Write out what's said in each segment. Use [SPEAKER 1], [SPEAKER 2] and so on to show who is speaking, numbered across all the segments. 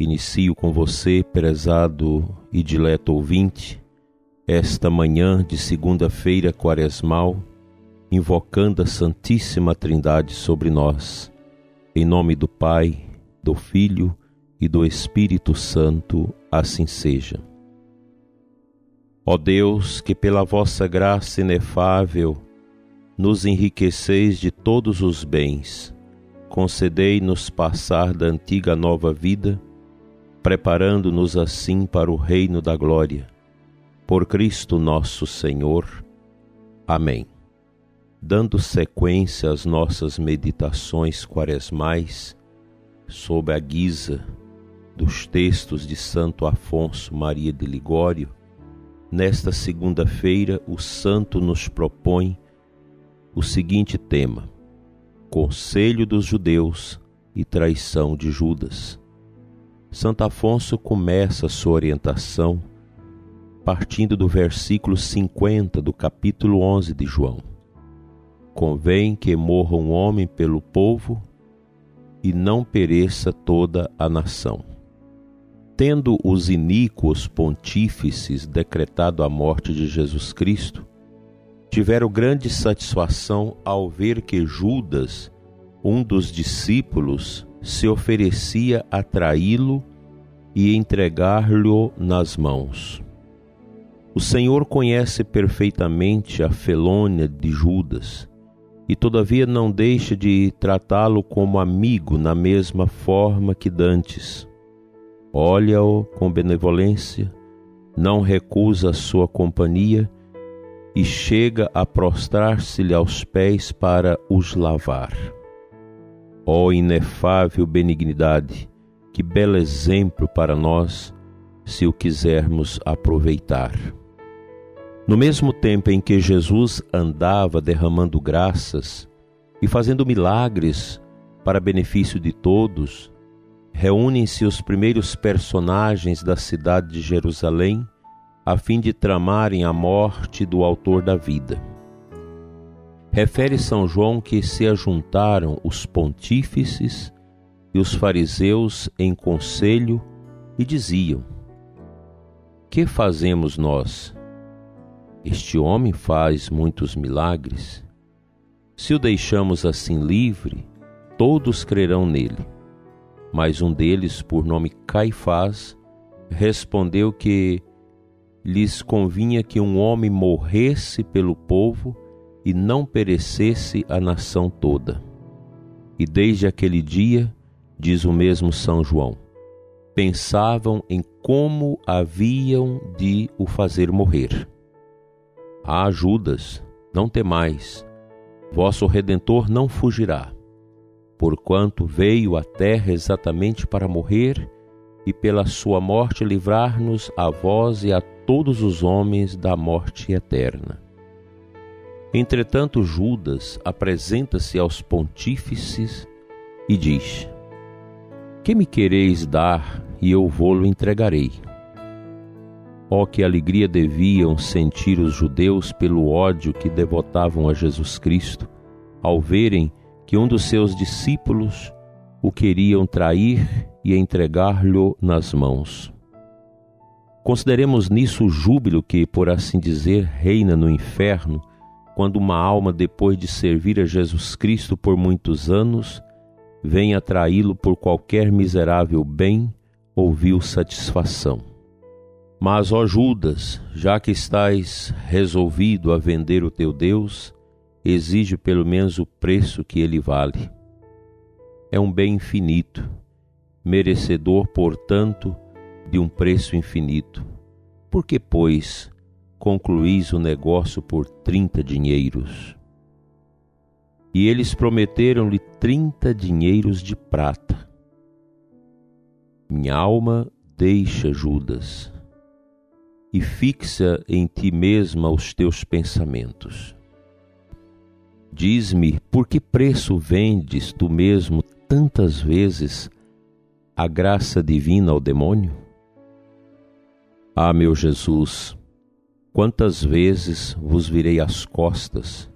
[SPEAKER 1] Inicio com você, prezado e dileto ouvinte, esta manhã de segunda-feira quaresmal, invocando a Santíssima Trindade sobre nós. Em nome do Pai, do Filho e do Espírito Santo, assim seja. Ó Deus, que pela vossa graça inefável nos enriqueceis de todos os bens. Concedei-nos passar da antiga nova vida, preparando-nos assim para o reino da glória. Por Cristo nosso Senhor. Amém. Dando sequência às nossas meditações quaresmais, sob a guisa dos textos de Santo Afonso Maria de Ligório, nesta segunda-feira o santo nos propõe o seguinte tema: Conselho dos Judeus e traição de Judas. Santo Afonso começa sua orientação partindo do versículo 50 do capítulo 11 de João. Convém que morra um homem pelo povo e não pereça toda a nação. Tendo os iníquos pontífices decretado a morte de Jesus Cristo, tiveram grande satisfação ao ver que Judas, um dos discípulos, se oferecia a traí-lo e entregar-lhe nas mãos. O Senhor conhece perfeitamente a felônia de Judas e, todavia, não deixa de tratá-lo como amigo na mesma forma que dantes. Olha-o com benevolência, não recusa a sua companhia e chega a prostrar-se-lhe aos pés para os lavar. Ó oh, inefável benignidade, que belo exemplo para nós, se o quisermos aproveitar. No mesmo tempo em que Jesus andava derramando graças e fazendo milagres para benefício de todos, reúnem-se os primeiros personagens da cidade de Jerusalém a fim de tramarem a morte do autor da vida. Refere São João que se ajuntaram os pontífices e os fariseus em conselho e diziam: Que fazemos nós? Este homem faz muitos milagres. Se o deixamos assim livre, todos crerão nele. Mas um deles, por nome Caifás, respondeu que lhes convinha que um homem morresse pelo povo e não perecesse a nação toda. E desde aquele dia, diz o mesmo São João, pensavam em como haviam de o fazer morrer. Ah, Judas, não temais, vosso redentor não fugirá, porquanto veio à terra exatamente para morrer e pela sua morte livrar-nos a vós e a todos os homens da morte eterna. Entretanto, Judas apresenta-se aos pontífices e diz: Que me quereis dar e eu vou-lo entregarei? Oh, que alegria deviam sentir os judeus pelo ódio que devotavam a Jesus Cristo, ao verem que um dos seus discípulos o queriam trair e entregar-lhe nas mãos. Consideremos nisso o júbilo que, por assim dizer, reina no inferno, quando uma alma, depois de servir a Jesus Cristo por muitos anos, vem atraí-lo por qualquer miserável bem ou vil satisfação. Mas, ó Judas, já que estás resolvido a vender o teu Deus, exige pelo menos o preço que ele vale. É um bem infinito, merecedor, portanto, de um preço infinito. Por que, pois, concluís o negócio por trinta dinheiros? E eles prometeram-lhe trinta dinheiros de prata. Minha alma Deixa, Judas, e fixa em ti mesma os teus pensamentos. Diz-me, por que preço vendes tu mesmo tantas vezes a graça divina ao demônio? Ah, meu Jesus, quantas vezes vos virei as costas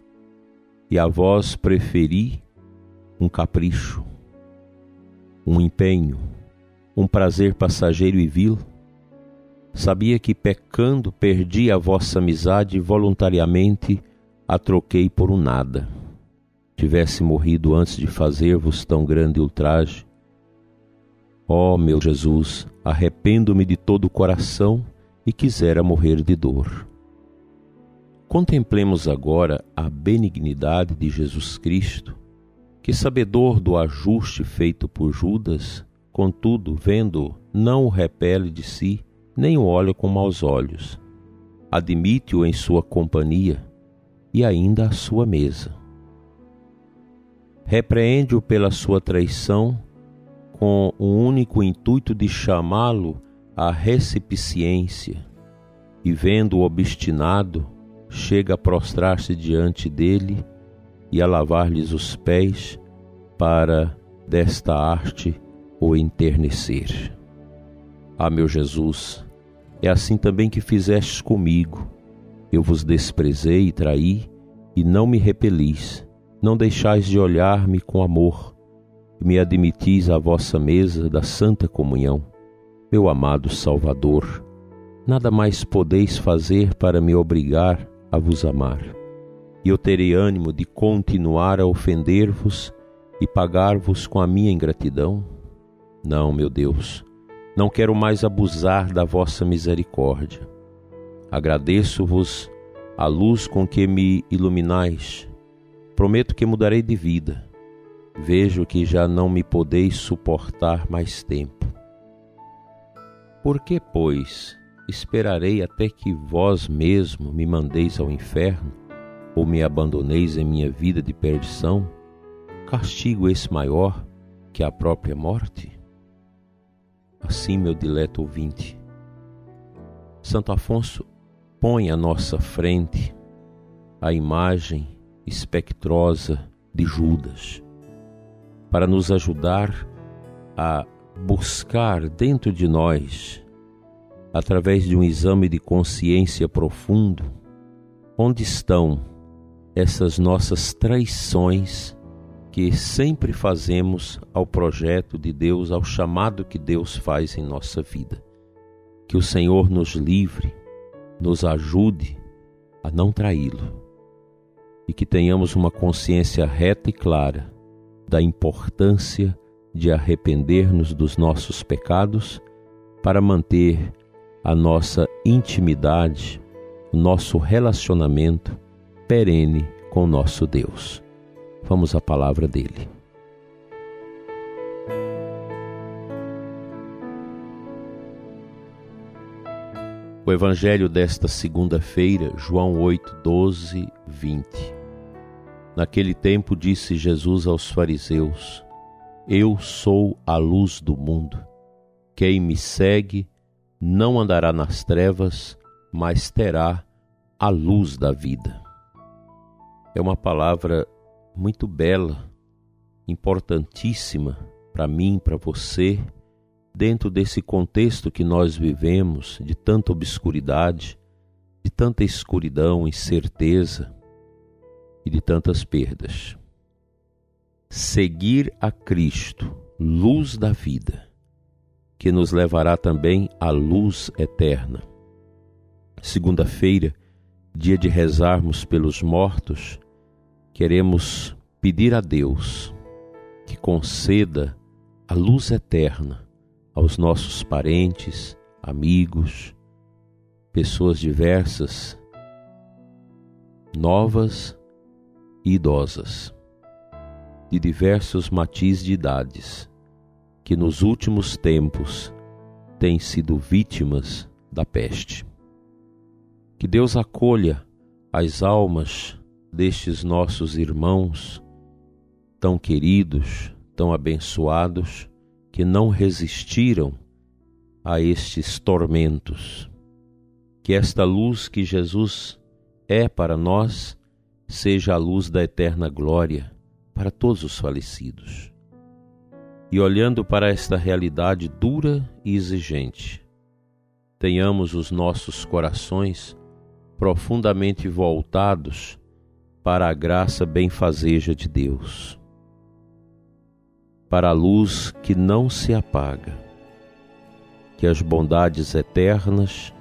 [SPEAKER 1] e a vós preferi um capricho, um empenho, um prazer passageiro e vil? Sabia que pecando perdi a vossa amizade e voluntariamente a troquei por um nada. Tivesse morrido antes de fazer-vos tão grande ultraje. Ó oh, meu Jesus, arrependo-me de todo o coração e quisera morrer de dor. Contemplemos agora a benignidade de Jesus Cristo, que, sabedor do ajuste feito por Judas, contudo, vendo, não o repele de si, nem o olha com maus olhos. Admite-o em sua companhia e ainda à sua mesa. Repreende-o pela sua traição com o único intuito de chamá-lo à recepciência, e vendo-o obstinado, chega a prostrar-se diante dele e a lavar-lhes os pés para desta arte o enternecer. Ah, meu Jesus, é assim também que fizestes comigo. Eu vos desprezei e traí, e não me repelis. Não deixais de olhar-me com amor, e me admitis à vossa mesa da santa comunhão. Meu amado Salvador, nada mais podeis fazer para me obrigar a vos amar. E eu terei ânimo de continuar a ofender-vos e pagar-vos com a minha ingratidão? Não, meu Deus não quero mais abusar da vossa misericórdia. Agradeço-vos a luz com que me iluminais. Prometo que mudarei de vida. Vejo que já não me podeis suportar mais tempo. Por que, pois, esperarei até que vós mesmo me mandeis ao inferno ou me abandoneis em minha vida de perdição? Castigo esse maior que a própria morte? Assim, meu dileto ouvinte, Santo Afonso põe à nossa frente a imagem espectrosa de Judas, para nos ajudar a buscar dentro de nós, através de um exame de consciência profundo, onde estão essas nossas traições que sempre fazemos ao projeto de Deus, ao chamado que Deus faz em nossa vida. Que o Senhor nos livre, nos ajude a não traí-lo e que tenhamos uma consciência reta e clara da importância de arrepender-nos dos nossos pecados para manter a nossa intimidade, o nosso relacionamento perene com nosso Deus. Vamos à palavra dele. O Evangelho desta segunda-feira, João 8, 12, 20. Naquele tempo disse Jesus aos fariseus: Eu sou a luz do mundo. Quem me segue não andará nas trevas, mas terá a luz da vida. É uma palavra muito bela, importantíssima para mim, para você, dentro desse contexto que nós vivemos de tanta obscuridade, de tanta escuridão, incerteza e de tantas perdas. Seguir a Cristo, luz da vida, que nos levará também à luz eterna. Segunda-feira, dia de rezarmos pelos mortos, queremos pedir a Deus que conceda a luz eterna aos nossos parentes, amigos, pessoas diversas, novas e idosas, de diversos matizes de idades, que nos últimos tempos têm sido vítimas da peste. Que Deus acolha as almas destes nossos irmãos tão queridos, tão abençoados, que não resistiram a estes tormentos. Que esta luz que Jesus é para nós seja a luz da eterna glória para todos os falecidos. E olhando para esta realidade dura e exigente, tenhamos os nossos corações profundamente voltados para a graça benfazeja de Deus, para a luz que não se apaga, que as bondades eternas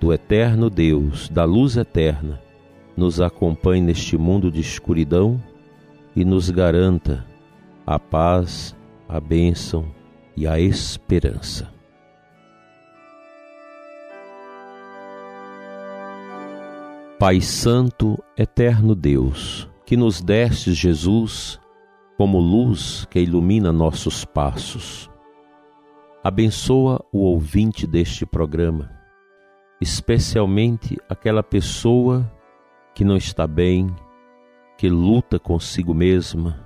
[SPEAKER 1] do eterno Deus, da luz eterna, nos acompanhe neste mundo de escuridão e nos garanta a paz, a bênção e a esperança. Pai Santo, eterno Deus, que nos destes Jesus como luz que ilumina nossos passos. Abençoa o ouvinte deste programa, especialmente aquela pessoa que não está bem, que luta consigo mesma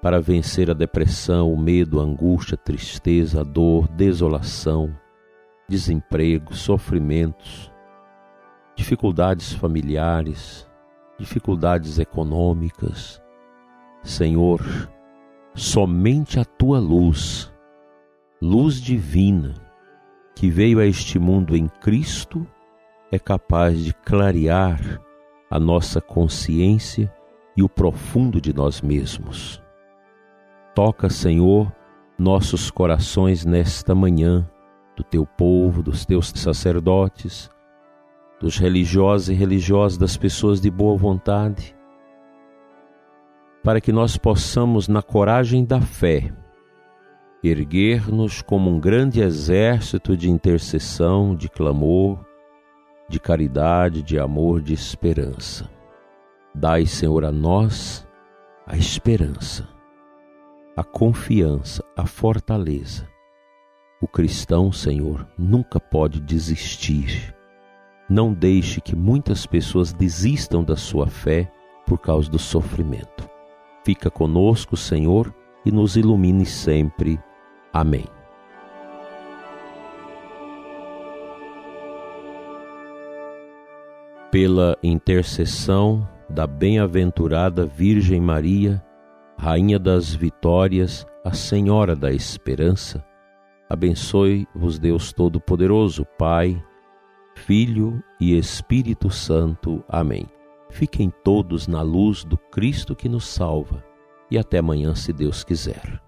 [SPEAKER 1] para vencer a depressão, o medo, a angústia, a tristeza, a dor, desolação, desemprego, sofrimentos dificuldades familiares, dificuldades econômicas. Senhor, somente a tua luz, luz divina, que veio a este mundo em Cristo, é capaz de clarear a nossa consciência e o profundo de nós mesmos. Toca, Senhor, nossos corações nesta manhã, do teu povo, dos teus sacerdotes, dos religiosos e religiosas, das pessoas de boa vontade, para que nós possamos, na coragem da fé, erguer-nos como um grande exército de intercessão, de clamor, de caridade, de amor, de esperança. Dai, Senhor, a nós a esperança, a confiança, a fortaleza. O cristão, Senhor, nunca pode desistir não deixe que muitas pessoas desistam da sua fé por causa do sofrimento. Fica conosco, Senhor, e nos ilumine sempre. Amém. Pela intercessão da bem-aventurada Virgem Maria, Rainha das Vitórias, a Senhora da Esperança, abençoe-vos Deus Todo-Poderoso, Pai, Filho e Espírito Santo. Amém. Fiquem todos na luz do Cristo que nos salva. E até amanhã, se Deus quiser.